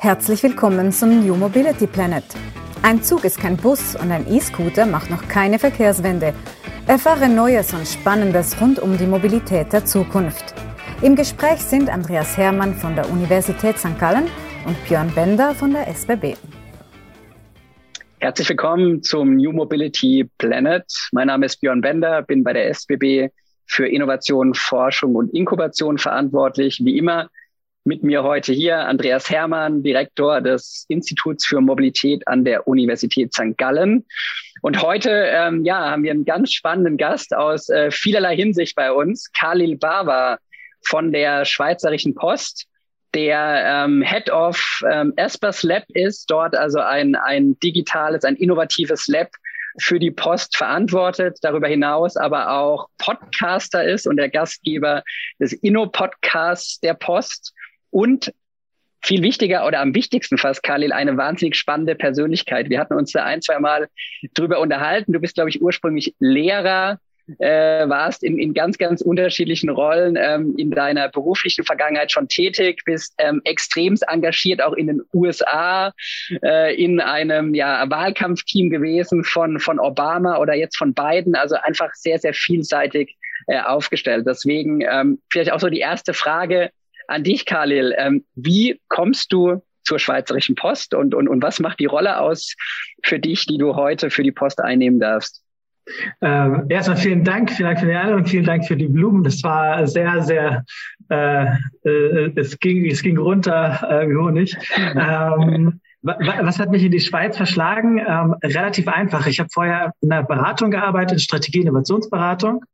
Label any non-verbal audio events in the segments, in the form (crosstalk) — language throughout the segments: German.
Herzlich willkommen zum New Mobility Planet. Ein Zug ist kein Bus und ein E-Scooter macht noch keine Verkehrswende. Erfahre Neues und Spannendes rund um die Mobilität der Zukunft. Im Gespräch sind Andreas Hermann von der Universität St. Gallen und Björn Bender von der SBB. Herzlich willkommen zum New Mobility Planet. Mein Name ist Björn Bender, bin bei der SBB für Innovation, Forschung und Inkubation verantwortlich. Wie immer mit mir heute hier Andreas Hermann, Direktor des Instituts für Mobilität an der Universität St. Gallen. Und heute ähm, ja, haben wir einen ganz spannenden Gast aus äh, vielerlei Hinsicht bei uns, Khalil Bava von der Schweizerischen Post der ähm, Head of ähm, Espers Lab ist, dort also ein, ein digitales, ein innovatives Lab für die Post verantwortet, darüber hinaus aber auch Podcaster ist und der Gastgeber des Inno-Podcasts der Post und viel wichtiger oder am wichtigsten fast, Khalil, eine wahnsinnig spannende Persönlichkeit. Wir hatten uns da ein, zwei Mal drüber unterhalten. Du bist, glaube ich, ursprünglich Lehrer, äh, warst in, in ganz, ganz unterschiedlichen Rollen ähm, in deiner beruflichen Vergangenheit schon tätig, bist ähm, extremst engagiert auch in den USA, äh, in einem ja, Wahlkampfteam gewesen von, von Obama oder jetzt von Biden, also einfach sehr, sehr vielseitig äh, aufgestellt. Deswegen ähm, vielleicht auch so die erste Frage an dich, Khalil. Ähm, wie kommst du zur Schweizerischen Post und, und, und was macht die Rolle aus für dich, die du heute für die Post einnehmen darfst? Ähm, erstmal vielen Dank, vielen Dank für die Einladung, vielen Dank für die Blumen. Das war sehr, sehr, äh, äh, es ging, es ging runter äh, wie Honig. (laughs) Ähm, was hat mich in die Schweiz verschlagen? Ähm, relativ einfach. Ich habe vorher in einer Beratung gearbeitet, Strategie- Innovationsberatung,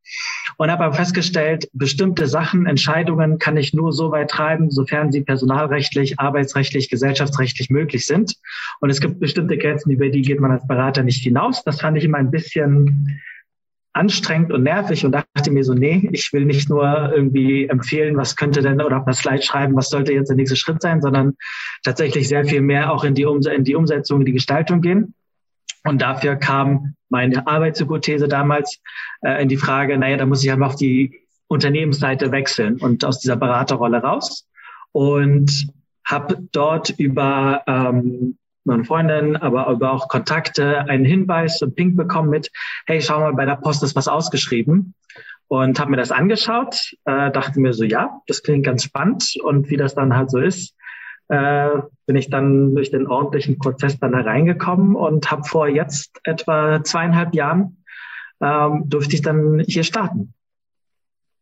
und habe aber festgestellt, bestimmte Sachen, Entscheidungen kann ich nur so weit treiben, sofern sie personalrechtlich, arbeitsrechtlich, gesellschaftsrechtlich möglich sind. Und es gibt bestimmte Grenzen, über die geht man als Berater nicht hinaus. Das fand ich immer ein bisschen anstrengend und nervig und dachte mir so, nee, ich will nicht nur irgendwie empfehlen, was könnte denn oder auf einer Slide schreiben, was sollte jetzt der nächste Schritt sein, sondern tatsächlich sehr viel mehr auch in die, um in die Umsetzung, in die Gestaltung gehen. Und dafür kam meine Arbeitshypothese damals äh, in die Frage, naja, da muss ich einfach auf die Unternehmensseite wechseln und aus dieser Beraterrolle raus und habe dort über ähm, meine Freundin, aber, aber auch Kontakte, einen Hinweis, so Pink bekommen mit, hey, schau mal, bei der Post ist was ausgeschrieben. Und habe mir das angeschaut, äh, dachte mir so, ja, das klingt ganz spannend. Und wie das dann halt so ist, äh, bin ich dann durch den ordentlichen Prozess dann hereingekommen und habe vor jetzt etwa zweieinhalb Jahren ähm, durfte ich dann hier starten.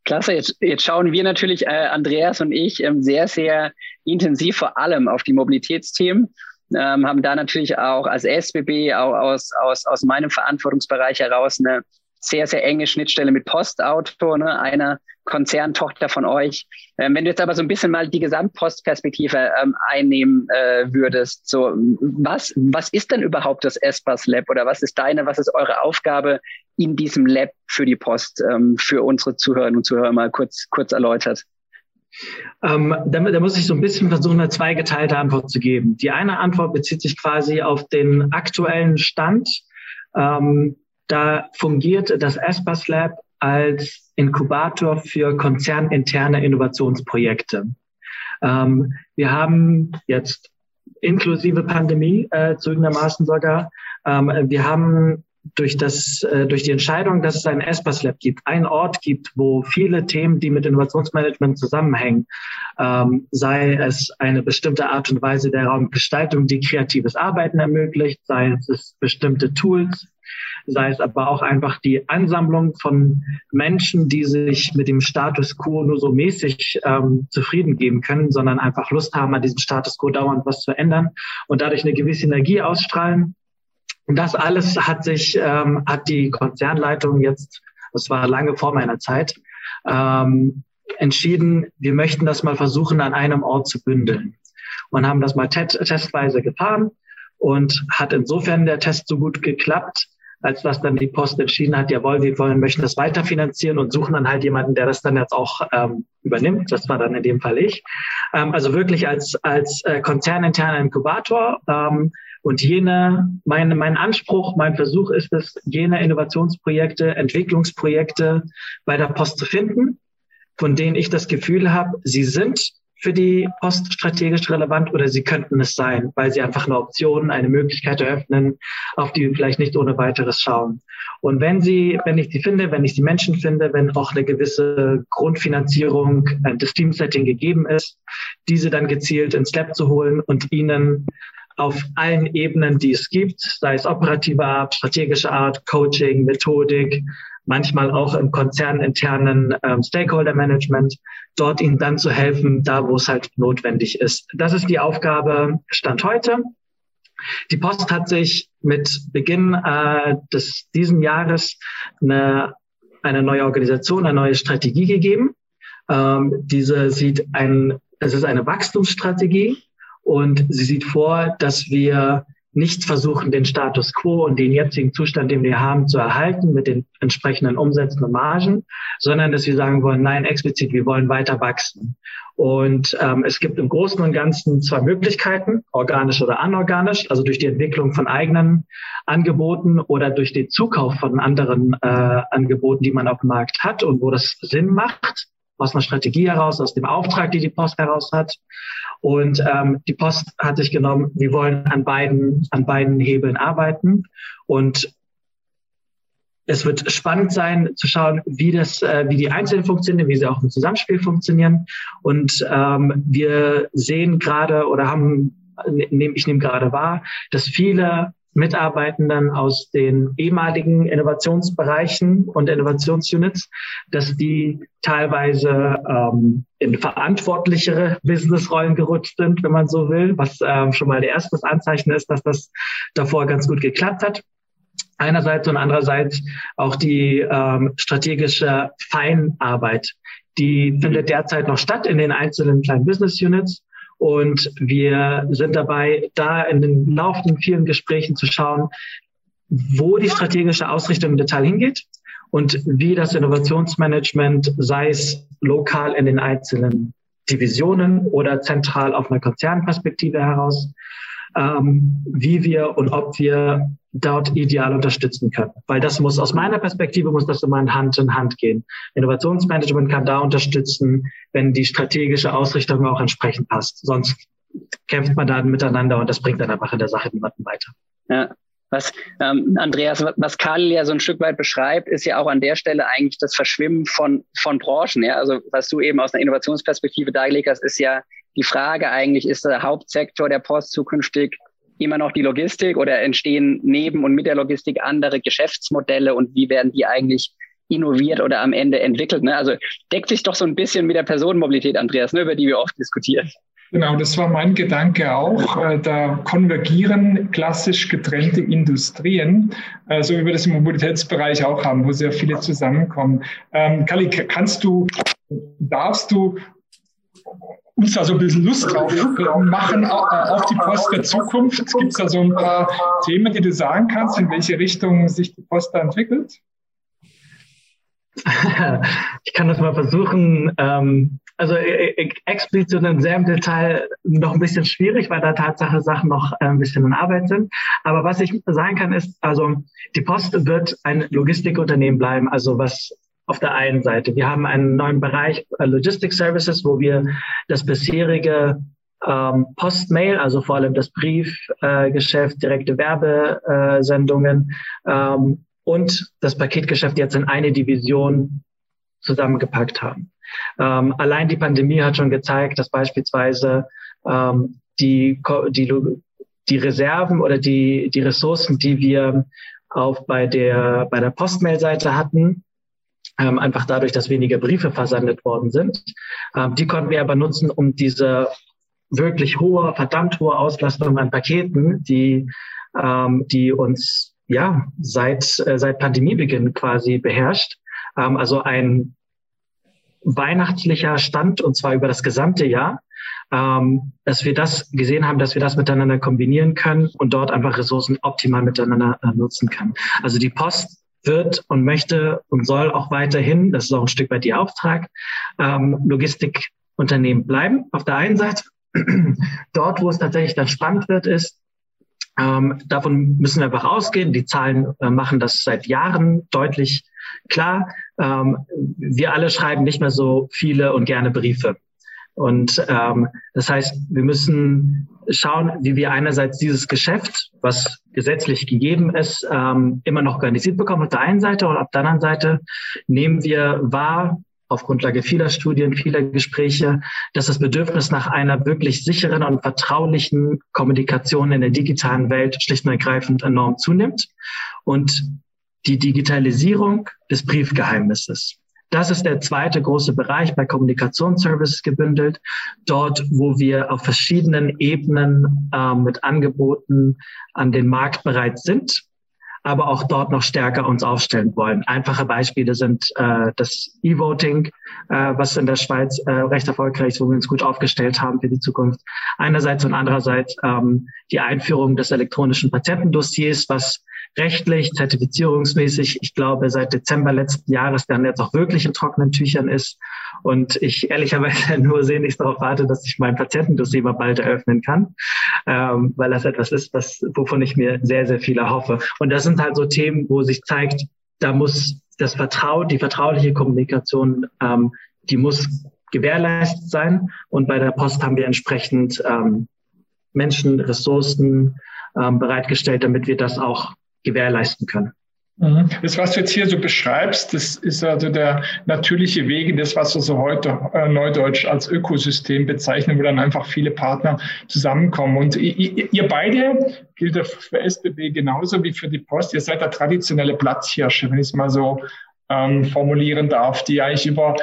Klasse, jetzt, jetzt schauen wir natürlich, äh, Andreas und ich, ähm, sehr, sehr intensiv vor allem auf die Mobilitätsthemen ähm, haben da natürlich auch als SBB auch aus, aus, aus meinem Verantwortungsbereich heraus eine sehr, sehr enge Schnittstelle mit Postauto, ne, einer Konzerntochter von euch. Ähm, wenn du jetzt aber so ein bisschen mal die Gesamtpostperspektive ähm, einnehmen äh, würdest, so was, was ist denn überhaupt das Espas Lab oder was ist deine, was ist eure Aufgabe in diesem Lab für die Post, ähm, für unsere Zuhörerinnen und Zuhörer mal kurz, kurz erläutert? Ähm, da, da, muss ich so ein bisschen versuchen, eine zweigeteilte Antwort zu geben. Die eine Antwort bezieht sich quasi auf den aktuellen Stand. Ähm, da fungiert das Aspas Lab als Inkubator für konzerninterne Innovationsprojekte. Ähm, wir haben jetzt inklusive Pandemie äh, zugegebenermaßen sogar, ähm, wir haben durch das, äh, durch die Entscheidung, dass es ein ESPAS Lab gibt, einen Ort gibt, wo viele Themen, die mit Innovationsmanagement zusammenhängen, ähm, sei es eine bestimmte Art und Weise der Raumgestaltung, die kreatives Arbeiten ermöglicht, sei es bestimmte Tools, sei es aber auch einfach die Ansammlung von Menschen, die sich mit dem Status quo nur so mäßig ähm, zufrieden geben können, sondern einfach Lust haben, an diesem Status quo dauernd was zu ändern und dadurch eine gewisse Energie ausstrahlen und das alles hat sich, ähm, hat die Konzernleitung jetzt, das war lange vor meiner Zeit, ähm, entschieden, wir möchten das mal versuchen, an einem Ort zu bündeln. Und haben das mal testweise getan und hat insofern der Test so gut geklappt, als dass dann die Post entschieden hat, jawohl, wir wollen, möchten das weiterfinanzieren und suchen dann halt jemanden, der das dann jetzt auch ähm, übernimmt. Das war dann in dem Fall ich. Ähm, also wirklich als, als äh, konzerninterner Inkubator. Ähm, und jene, mein, mein Anspruch, mein Versuch ist es, jene Innovationsprojekte, Entwicklungsprojekte bei der Post zu finden, von denen ich das Gefühl habe, sie sind für die Post strategisch relevant oder sie könnten es sein, weil sie einfach eine Option, eine Möglichkeit eröffnen, auf die wir vielleicht nicht ohne weiteres schauen. Und wenn sie, wenn ich sie finde, wenn ich die Menschen finde, wenn auch eine gewisse Grundfinanzierung äh, des Teamsetting gegeben ist, diese dann gezielt ins Lab zu holen und ihnen auf allen Ebenen, die es gibt, sei es operative Art, strategische Art, Coaching, Methodik, manchmal auch im konzerninternen ähm, Stakeholder Management, dort ihnen dann zu helfen, da wo es halt notwendig ist. Das ist die Aufgabe Stand heute. Die Post hat sich mit Beginn äh, des diesen Jahres eine, eine neue Organisation, eine neue Strategie gegeben. Ähm, diese sieht ein, es ist eine Wachstumsstrategie und sie sieht vor, dass wir nicht versuchen, den Status quo und den jetzigen Zustand, den wir haben, zu erhalten mit den entsprechenden Umsätzen und Margen, sondern dass wir sagen wollen, nein, explizit, wir wollen weiter wachsen. Und ähm, es gibt im Großen und Ganzen zwei Möglichkeiten, organisch oder anorganisch, also durch die Entwicklung von eigenen Angeboten oder durch den Zukauf von anderen äh, Angeboten, die man auf dem Markt hat und wo das Sinn macht aus einer Strategie heraus, aus dem Auftrag, die die Post heraus hat. Und ähm, die Post hat sich genommen, wir wollen an beiden, an beiden Hebeln arbeiten. Und es wird spannend sein zu schauen, wie das, äh, wie die Einzelnen funktionieren, wie sie auch im Zusammenspiel funktionieren. Und ähm, wir sehen gerade oder haben, ich nehme gerade wahr, dass viele Mitarbeitenden aus den ehemaligen Innovationsbereichen und Innovationsunits, dass die teilweise ähm, in verantwortlichere Businessrollen gerutscht sind, wenn man so will, was ähm, schon mal der erste Anzeichen ist, dass das davor ganz gut geklappt hat. Einerseits und andererseits auch die ähm, strategische Feinarbeit, die findet derzeit noch statt in den einzelnen kleinen Business Units. Und wir sind dabei, da in den laufenden vielen Gesprächen zu schauen, wo die strategische Ausrichtung im Detail hingeht und wie das Innovationsmanagement, sei es lokal in den einzelnen Divisionen oder zentral auf einer Konzernperspektive heraus, ähm, wie wir und ob wir dort ideal unterstützen können. Weil das muss aus meiner Perspektive muss das immer Hand in Hand gehen. Innovationsmanagement kann da unterstützen, wenn die strategische Ausrichtung auch entsprechend passt. Sonst kämpft man da miteinander und das bringt dann einfach in der Sache niemanden weiter. Ja. Was ähm, Andreas, was Karl ja so ein Stück weit beschreibt, ist ja auch an der Stelle eigentlich das Verschwimmen von, von Branchen. Ja? Also was du eben aus einer Innovationsperspektive dargelegt hast, ist ja die Frage eigentlich, ist der Hauptsektor der Post zukünftig immer noch die Logistik oder entstehen neben und mit der Logistik andere Geschäftsmodelle und wie werden die eigentlich innoviert oder am Ende entwickelt? Ne? Also deckt sich doch so ein bisschen mit der Personenmobilität, Andreas, ne, über die wir oft diskutieren. Genau, das war mein Gedanke auch. Äh, da konvergieren klassisch getrennte Industrien, äh, so wie wir das im Mobilitätsbereich auch haben, wo sehr viele zusammenkommen. Ähm, Kali, kannst du, darfst du uns da so ein bisschen Lust drauf machen auf die Post der Zukunft? Gibt es da so ein paar Themen, die du sagen kannst, in welche Richtung sich die Post da entwickelt? (laughs) Ich kann das mal versuchen. Ähm, also äh, äh, explizit und sehr im Detail noch ein bisschen schwierig, weil da Tatsache Sachen noch äh, ein bisschen in Arbeit sind. Aber was ich sagen kann, ist, also die Post wird ein Logistikunternehmen bleiben, also was auf der einen Seite. Wir haben einen neuen Bereich äh, Logistic Services, wo wir das bisherige ähm, Postmail, also vor allem das Briefgeschäft, äh, direkte Werbesendungen ähm, und das Paketgeschäft jetzt in eine Division zusammengepackt haben. Ähm, allein die Pandemie hat schon gezeigt, dass beispielsweise ähm, die, die, die Reserven oder die, die Ressourcen, die wir auf bei der, bei der Postmail-Seite hatten, ähm, einfach dadurch, dass weniger Briefe versandet worden sind. Ähm, die konnten wir aber nutzen, um diese wirklich hohe, verdammt hohe Auslastung an Paketen, die, ähm, die uns ja seit, äh, seit Pandemiebeginn quasi beherrscht. Ähm, also ein weihnachtlicher Stand und zwar über das gesamte Jahr, ähm, dass wir das gesehen haben, dass wir das miteinander kombinieren können und dort einfach Ressourcen optimal miteinander äh, nutzen können. Also die Post wird und möchte und soll auch weiterhin, das ist auch ein Stück weit ihr Auftrag, ähm, Logistikunternehmen bleiben. Auf der einen Seite, (clears throat) dort, wo es tatsächlich dann spannend wird, ist, ähm, davon müssen wir einfach ausgehen. Die Zahlen äh, machen das seit Jahren deutlich klar. Ähm, wir alle schreiben nicht mehr so viele und gerne Briefe. Und ähm, das heißt, wir müssen schauen, wie wir einerseits dieses Geschäft, was gesetzlich gegeben ist, ähm, immer noch organisiert bekommen auf der einen Seite und auf der anderen Seite nehmen wir wahr, auf Grundlage vieler Studien, vieler Gespräche, dass das Bedürfnis nach einer wirklich sicheren und vertraulichen Kommunikation in der digitalen Welt schlicht und ergreifend enorm zunimmt und die Digitalisierung des Briefgeheimnisses. Das ist der zweite große Bereich bei Kommunikationsservices gebündelt. Dort, wo wir auf verschiedenen Ebenen äh, mit Angeboten an den Markt bereit sind, aber auch dort noch stärker uns aufstellen wollen. Einfache Beispiele sind äh, das E-Voting, äh, was in der Schweiz äh, recht erfolgreich ist, wo wir uns gut aufgestellt haben für die Zukunft. Einerseits und andererseits ähm, die Einführung des elektronischen Patientendossiers, was rechtlich, zertifizierungsmäßig, ich glaube, seit Dezember letzten Jahres dann jetzt auch wirklich in trockenen Tüchern ist. Und ich ehrlicherweise (laughs) nur sehnlichst darauf warte, dass ich mein Patientendossier mal bald eröffnen kann, ähm, weil das etwas ist, was, wovon ich mir sehr, sehr viel erhoffe. Und das sind halt so Themen, wo sich zeigt, da muss das Vertrauen, die vertrauliche Kommunikation, ähm, die muss gewährleistet sein. Und bei der Post haben wir entsprechend ähm, Menschen, Ressourcen ähm, bereitgestellt, damit wir das auch gewährleisten können. Mhm. Das, was du jetzt hier so beschreibst, das ist also der natürliche Weg das, was wir so heute äh, neudeutsch als Ökosystem bezeichnen, wo dann einfach viele Partner zusammenkommen. Und ihr, ihr beide, gilt für SBB genauso wie für die Post, ihr seid der traditionelle Platzhirsche, wenn ich es mal so ähm, formulieren darf, die eigentlich über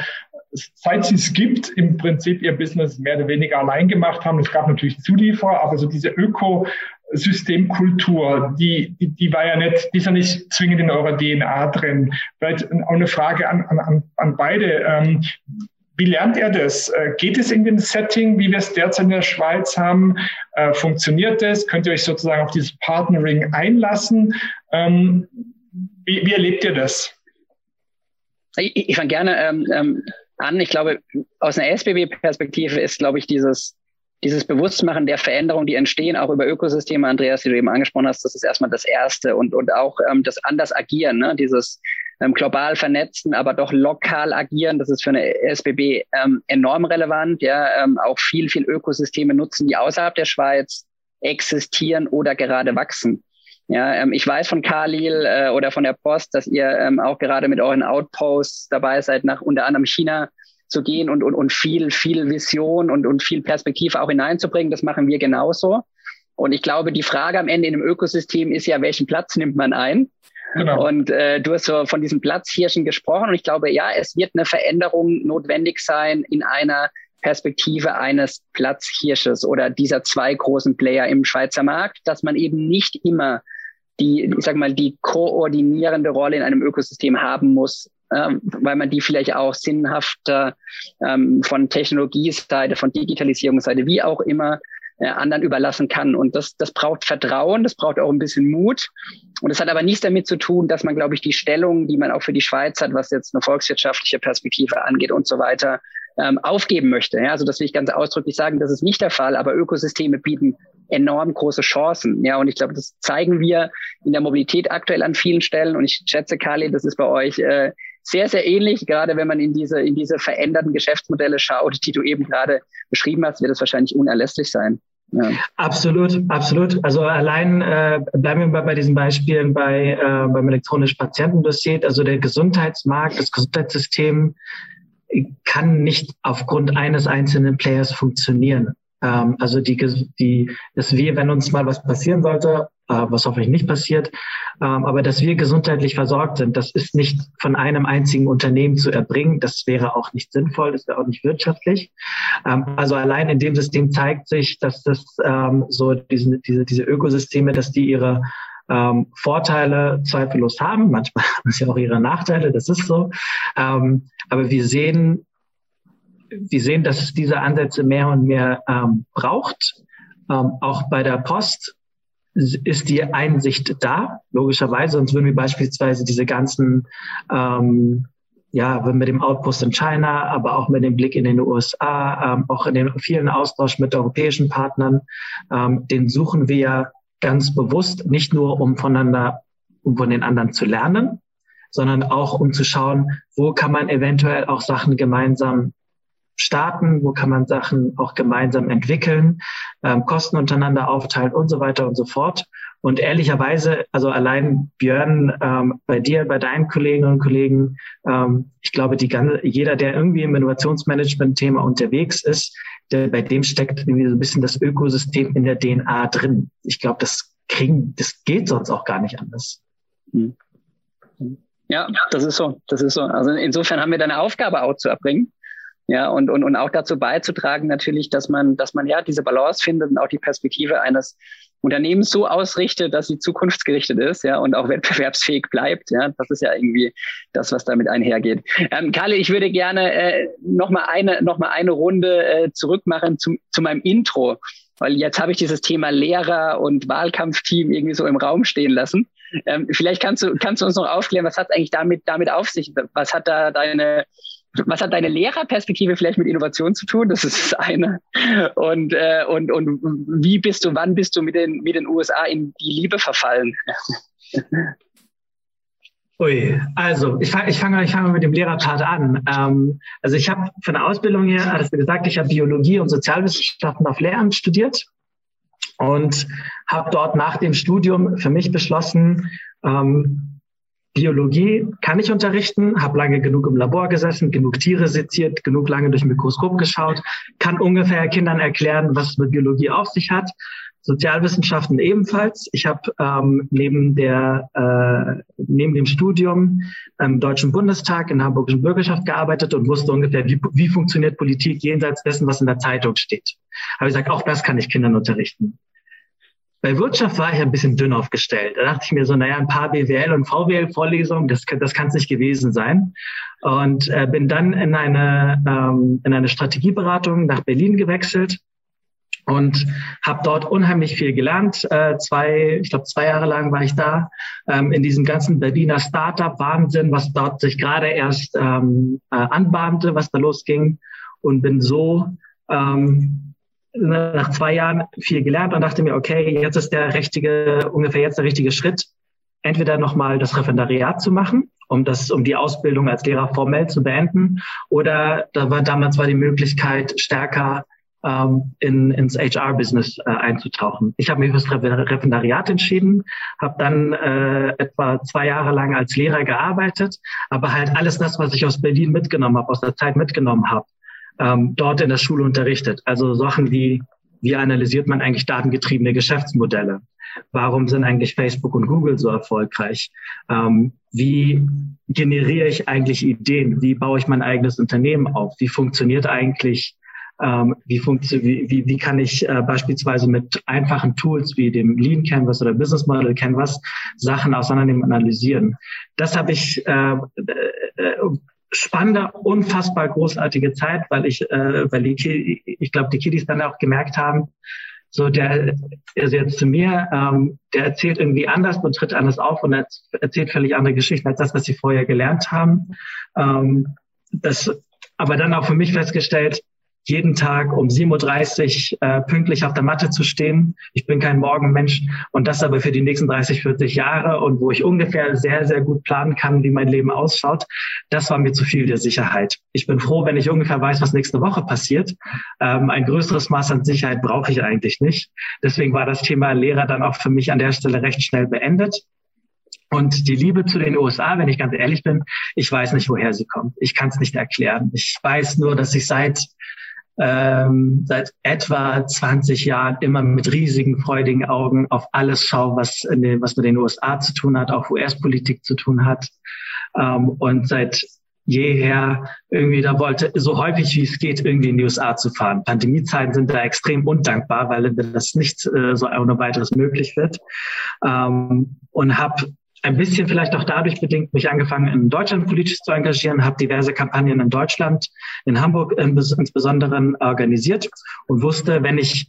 seit es gibt, im Prinzip ihr Business mehr oder weniger allein gemacht haben. Es gab natürlich Zulieferer, aber so diese Öko, Systemkultur, die, die, die war ja nicht, die ist ja nicht zwingend in eurer DNA drin. Vielleicht auch eine Frage an, an, an beide. Ähm, wie lernt ihr das? Äh, geht es in dem Setting, wie wir es derzeit in der Schweiz haben? Äh, funktioniert das? Könnt ihr euch sozusagen auf dieses Partnering einlassen? Ähm, wie, wie erlebt ihr das? Ich, ich fange gerne ähm, ähm, an. Ich glaube, aus einer SBB-Perspektive ist, glaube ich, dieses dieses Bewusstmachen der Veränderungen, die entstehen, auch über Ökosysteme, Andreas, die du eben angesprochen hast, das ist erstmal das Erste und, und auch ähm, das anders agieren, ne? dieses ähm, global vernetzen, aber doch lokal agieren, das ist für eine SBB ähm, enorm relevant, ja, ähm, auch viel, viel Ökosysteme nutzen, die außerhalb der Schweiz existieren oder gerade wachsen. Ja, ähm, ich weiß von Khalil äh, oder von der Post, dass ihr ähm, auch gerade mit euren Outposts dabei seid, nach unter anderem China zu gehen und, und, und viel, viel Vision und, und viel Perspektive auch hineinzubringen. Das machen wir genauso. Und ich glaube, die Frage am Ende in einem Ökosystem ist ja, welchen Platz nimmt man ein? Genau. Und äh, du hast so von diesem Platzhirschen gesprochen. Und ich glaube, ja, es wird eine Veränderung notwendig sein in einer Perspektive eines Platzhirsches oder dieser zwei großen Player im Schweizer Markt, dass man eben nicht immer die, ich sag mal, die koordinierende Rolle in einem Ökosystem haben muss, weil man die vielleicht auch sinnhafter ähm, von Technologieseite, von Digitalisierungsseite, wie auch immer, äh, anderen überlassen kann. Und das, das braucht Vertrauen, das braucht auch ein bisschen Mut. Und es hat aber nichts damit zu tun, dass man, glaube ich, die Stellung, die man auch für die Schweiz hat, was jetzt eine volkswirtschaftliche Perspektive angeht und so weiter, ähm, aufgeben möchte. Ja, also das will ich ganz ausdrücklich sagen, das ist nicht der Fall, aber Ökosysteme bieten enorm große Chancen. Ja, und ich glaube, das zeigen wir in der Mobilität aktuell an vielen Stellen. Und ich schätze, Kali, das ist bei euch äh, sehr, sehr ähnlich. Gerade wenn man in diese, in diese veränderten Geschäftsmodelle schaut, die du eben gerade beschrieben hast, wird es wahrscheinlich unerlässlich sein. Ja. Absolut, absolut. Also allein äh, bleiben wir bei, bei diesen Beispielen bei äh, beim elektronischen Patientendossier. Also der Gesundheitsmarkt, das Gesundheitssystem kann nicht aufgrund eines einzelnen Players funktionieren. Ähm, also die, die, dass wir, wenn uns mal was passieren sollte, äh, was hoffentlich nicht passiert, ähm, aber dass wir gesundheitlich versorgt sind, das ist nicht von einem einzigen Unternehmen zu erbringen. Das wäre auch nicht sinnvoll, das wäre auch nicht wirtschaftlich. Ähm, also allein in dem System zeigt sich, dass das ähm, so diese, diese, diese Ökosysteme, dass die ihre ähm, Vorteile zweifellos haben. Manchmal (laughs) haben sie auch ihre Nachteile, das ist so. Ähm, aber wir sehen, wir sehen, dass es diese Ansätze mehr und mehr ähm, braucht. Ähm, auch bei der Post ist die Einsicht da, logischerweise, sonst würden wir beispielsweise diese ganzen, ähm, ja, mit dem Outpost in China, aber auch mit dem Blick in den USA, ähm, auch in den vielen Austausch mit europäischen Partnern, ähm, den suchen wir ganz bewusst, nicht nur um voneinander, um von den anderen zu lernen, sondern auch um zu schauen, wo kann man eventuell auch Sachen gemeinsam starten, wo kann man Sachen auch gemeinsam entwickeln, ähm, Kosten untereinander aufteilen und so weiter und so fort. Und ehrlicherweise, also allein Björn, ähm, bei dir, bei deinen Kolleginnen und Kollegen, ähm, ich glaube, die ganze, jeder, der irgendwie im Innovationsmanagement-Thema unterwegs ist, der, bei dem steckt irgendwie so ein bisschen das Ökosystem in der DNA drin. Ich glaube, das kriegen, das geht sonst auch gar nicht anders. Hm. Ja, das ist so. Das ist so. Also insofern haben wir da eine Aufgabe auch zu erbringen. Ja, und, und, und auch dazu beizutragen natürlich, dass man, dass man ja diese Balance findet und auch die Perspektive eines Unternehmens so ausrichtet, dass sie zukunftsgerichtet ist, ja, und auch (laughs) wettbewerbsfähig bleibt, ja. Das ist ja irgendwie das, was damit einhergeht. Ähm, Kalle, ich würde gerne äh, noch mal eine, noch mal eine Runde äh, zurückmachen zu, zu meinem Intro, weil jetzt habe ich dieses Thema Lehrer und Wahlkampfteam irgendwie so im Raum stehen lassen. Ähm, vielleicht kannst du, kannst du uns noch aufklären, was hat eigentlich damit, damit auf sich? Was hat da deine, was hat deine Lehrerperspektive vielleicht mit Innovation zu tun? Das ist das eine. Und, äh, und, und wie bist du, wann bist du mit den, mit den USA in die Liebe verfallen? (laughs) Ui, also ich fange ich fang, ich fang mit dem Lehrerpart an. Ähm, also ich habe von der Ausbildung her, hattest du gesagt, ich habe Biologie und Sozialwissenschaften auf Lehramt studiert und habe dort nach dem Studium für mich beschlossen, ähm, Biologie kann ich unterrichten, habe lange genug im Labor gesessen, genug Tiere seziert, genug lange durch Mikroskop geschaut, kann ungefähr Kindern erklären, was mit Biologie auf sich hat. Sozialwissenschaften ebenfalls. Ich habe ähm, neben der äh, neben dem Studium im Deutschen Bundestag in der Hamburgischen Bürgerschaft gearbeitet und wusste ungefähr, wie, wie funktioniert Politik jenseits dessen, was in der Zeitung steht. Habe ich gesagt, auch das kann ich Kindern unterrichten. Bei Wirtschaft war ich ein bisschen dünn aufgestellt. Da dachte ich mir so, naja, ein paar BWL- und VWL-Vorlesungen, das, das kann es nicht gewesen sein. Und äh, bin dann in eine, ähm, in eine Strategieberatung nach Berlin gewechselt und habe dort unheimlich viel gelernt. Äh, zwei, ich glaube, zwei Jahre lang war ich da ähm, in diesem ganzen Berliner Startup-Wahnsinn, was dort sich gerade erst ähm, äh, anbahnte, was da losging und bin so ähm, nach zwei Jahren viel gelernt und dachte mir, okay, jetzt ist der richtige, ungefähr jetzt der richtige Schritt, entweder nochmal das Referendariat zu machen, um das, um die Ausbildung als Lehrer formell zu beenden, oder da war damals war die Möglichkeit, stärker ähm, in, ins HR-Business äh, einzutauchen. Ich habe mich für das Referendariat entschieden, habe dann äh, etwa zwei Jahre lang als Lehrer gearbeitet, aber halt alles das, was ich aus Berlin mitgenommen habe, aus der Zeit mitgenommen habe, ähm, dort in der Schule unterrichtet. Also Sachen wie, wie analysiert man eigentlich datengetriebene Geschäftsmodelle? Warum sind eigentlich Facebook und Google so erfolgreich? Ähm, wie generiere ich eigentlich Ideen? Wie baue ich mein eigenes Unternehmen auf? Wie funktioniert eigentlich ähm, wie, funktio wie, wie, wie kann ich äh, beispielsweise mit einfachen Tools wie dem Lean Canvas oder Business Model Canvas Sachen auseinandernehmen und analysieren. Das habe ich äh, äh, äh spannende, unfassbar großartige Zeit, weil ich, äh, weil die, ich glaube, die Kiddies dann auch gemerkt haben, so der, also jetzt zu mir, ähm, der erzählt irgendwie anders und tritt anders auf und erzählt völlig andere Geschichten als das, was sie vorher gelernt haben. Ähm, das, aber dann auch für mich festgestellt, jeden Tag um 7.30 Uhr äh, pünktlich auf der Matte zu stehen. Ich bin kein Morgenmensch und das aber für die nächsten 30, 40 Jahre und wo ich ungefähr sehr, sehr gut planen kann, wie mein Leben ausschaut, das war mir zu viel der Sicherheit. Ich bin froh, wenn ich ungefähr weiß, was nächste Woche passiert. Ähm, ein größeres Maß an Sicherheit brauche ich eigentlich nicht. Deswegen war das Thema Lehrer dann auch für mich an der Stelle recht schnell beendet. Und die Liebe zu den USA, wenn ich ganz ehrlich bin, ich weiß nicht, woher sie kommt. Ich kann es nicht erklären. Ich weiß nur, dass ich seit ähm, seit etwa 20 Jahren immer mit riesigen, freudigen Augen auf alles schaue, was, in den, was mit den USA zu tun hat, auch US-Politik zu tun hat. Ähm, und seit jeher irgendwie da wollte, so häufig wie es geht, irgendwie in die USA zu fahren. Pandemiezeiten sind da extrem undankbar, weil das nicht äh, so ohne weiteres möglich wird. Ähm, und habe ein bisschen vielleicht auch dadurch bedingt mich angefangen, in Deutschland politisch zu engagieren, habe diverse Kampagnen in Deutschland, in Hamburg insbesondere organisiert und wusste, wenn ich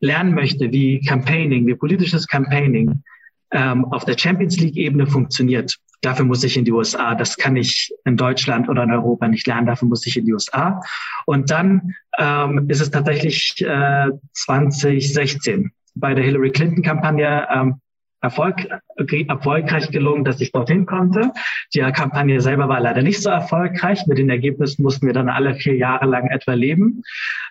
lernen möchte, wie Campaigning, wie politisches Campaigning ähm, auf der Champions League-Ebene funktioniert, dafür muss ich in die USA. Das kann ich in Deutschland oder in Europa nicht lernen, dafür muss ich in die USA. Und dann ähm, ist es tatsächlich äh, 2016 bei der Hillary Clinton-Kampagne ähm, Erfolg, erfolgreich gelungen, dass ich dorthin konnte. Die Kampagne selber war leider nicht so erfolgreich. Mit den Ergebnissen mussten wir dann alle vier Jahre lang etwa leben.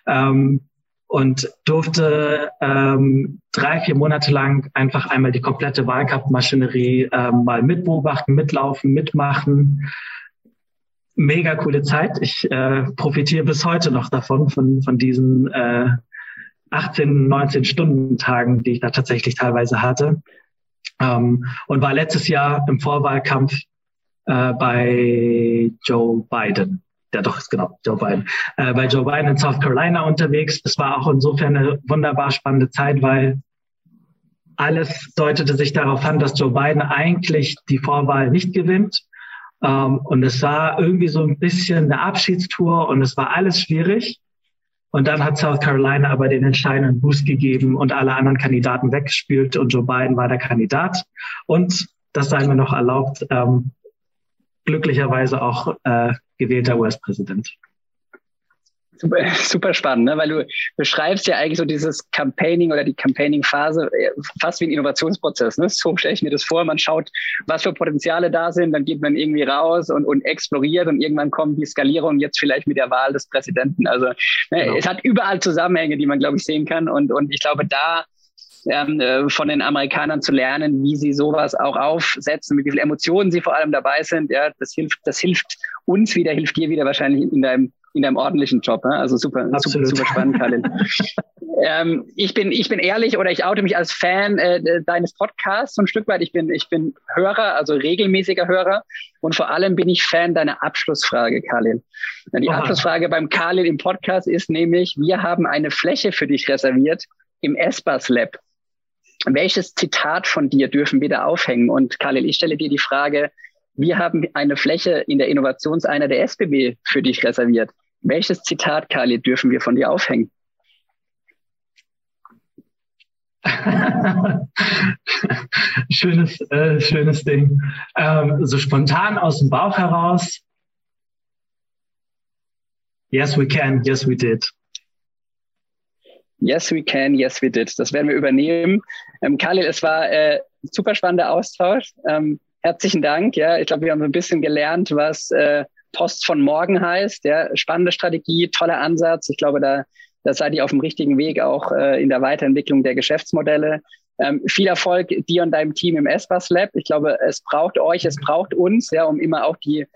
Ähm, und durfte ähm, drei, vier Monate lang einfach einmal die komplette Wahlkampfmaschinerie ähm, mal mitbeobachten, mitlaufen, mitmachen. Mega coole Zeit. Ich äh, profitiere bis heute noch davon, von, von diesen äh, 18, 19 Stunden Tagen, die ich da tatsächlich teilweise hatte. Ähm, und war letztes Jahr im Vorwahlkampf äh, bei Joe Biden. Ja, doch, ist genau, Joe Biden. Äh, bei Joe Biden in South Carolina unterwegs. Es war auch insofern eine wunderbar spannende Zeit, weil alles deutete sich darauf an, dass Joe Biden eigentlich die Vorwahl nicht gewinnt. Ähm, und es war irgendwie so ein bisschen eine Abschiedstour und es war alles schwierig. Und dann hat South Carolina aber den entscheidenden Boost gegeben und alle anderen Kandidaten weggespielt und Joe Biden war der Kandidat. Und das sei mir noch erlaubt, ähm, glücklicherweise auch äh, gewählter US-Präsident. Super, (laughs) super spannend, ne? weil du beschreibst ja eigentlich so dieses Campaigning oder die Campaigning-Phase äh, fast wie ein Innovationsprozess. Ne? So stelle ich mir das vor. Man schaut, was für Potenziale da sind, dann geht man irgendwie raus und, und exploriert und irgendwann kommt die Skalierung jetzt vielleicht mit der Wahl des Präsidenten. Also ne, genau. es hat überall Zusammenhänge, die man, glaube ich, sehen kann. Und, und ich glaube, da ähm, äh, von den Amerikanern zu lernen, wie sie sowas auch aufsetzen, mit wie viel Emotionen sie vor allem dabei sind. Ja, das hilft, das hilft uns wieder, hilft dir wieder wahrscheinlich in deinem in deinem ordentlichen Job. Ne? Also super, super, super spannend, Karin. (laughs) ähm, ich bin, ich bin ehrlich oder ich oute mich als Fan äh, deines Podcasts so ein Stück weit. Ich bin, ich bin Hörer, also regelmäßiger Hörer und vor allem bin ich Fan deiner Abschlussfrage, Karlin. Die Aha. Abschlussfrage beim Karlin im Podcast ist nämlich, wir haben eine Fläche für dich reserviert im Espas Lab. Welches Zitat von dir dürfen wir da aufhängen? Und Khalil, ich stelle dir die Frage, wir haben eine Fläche in der Innovationseinheit der SBB für dich reserviert. Welches Zitat, Khalid, dürfen wir von dir aufhängen? (laughs) schönes, äh, schönes Ding. Ähm, so spontan aus dem Bauch heraus. Yes, we can. Yes, we did. Yes, we can. Yes, we did. Das werden wir übernehmen. Ähm, Khalil, es war äh, super spannender Austausch. Ähm, herzlichen Dank. Ja, ich glaube, wir haben ein bisschen gelernt, was äh, Post von morgen heißt. Ja, spannende Strategie, toller Ansatz. Ich glaube, da, da seid ihr auf dem richtigen Weg auch äh, in der Weiterentwicklung der Geschäftsmodelle. Ähm, viel Erfolg dir und deinem Team im SBAS Lab. Ich glaube, es braucht euch, es braucht uns, ja, um immer auch die,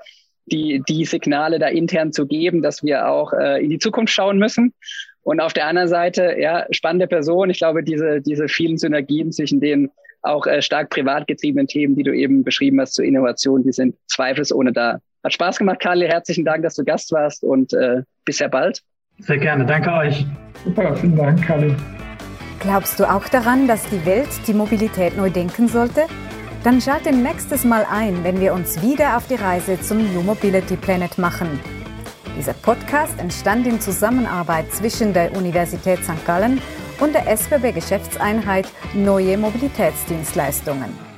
die, die Signale da intern zu geben, dass wir auch äh, in die Zukunft schauen müssen. Und auf der anderen Seite, ja, spannende Person. Ich glaube, diese, diese vielen Synergien zwischen den auch äh, stark privat getriebenen Themen, die du eben beschrieben hast zur Innovation, die sind zweifelsohne da. Hat Spaß gemacht, Karli. Herzlichen Dank, dass du Gast warst und äh, bis sehr bald. Sehr gerne. Danke euch. Super, vielen Dank, Karli. Glaubst du auch daran, dass die Welt die Mobilität neu denken sollte? Dann schalte nächstes Mal ein, wenn wir uns wieder auf die Reise zum New Mobility Planet machen. Dieser Podcast entstand in Zusammenarbeit zwischen der Universität St. Gallen und der SBB Geschäftseinheit Neue Mobilitätsdienstleistungen.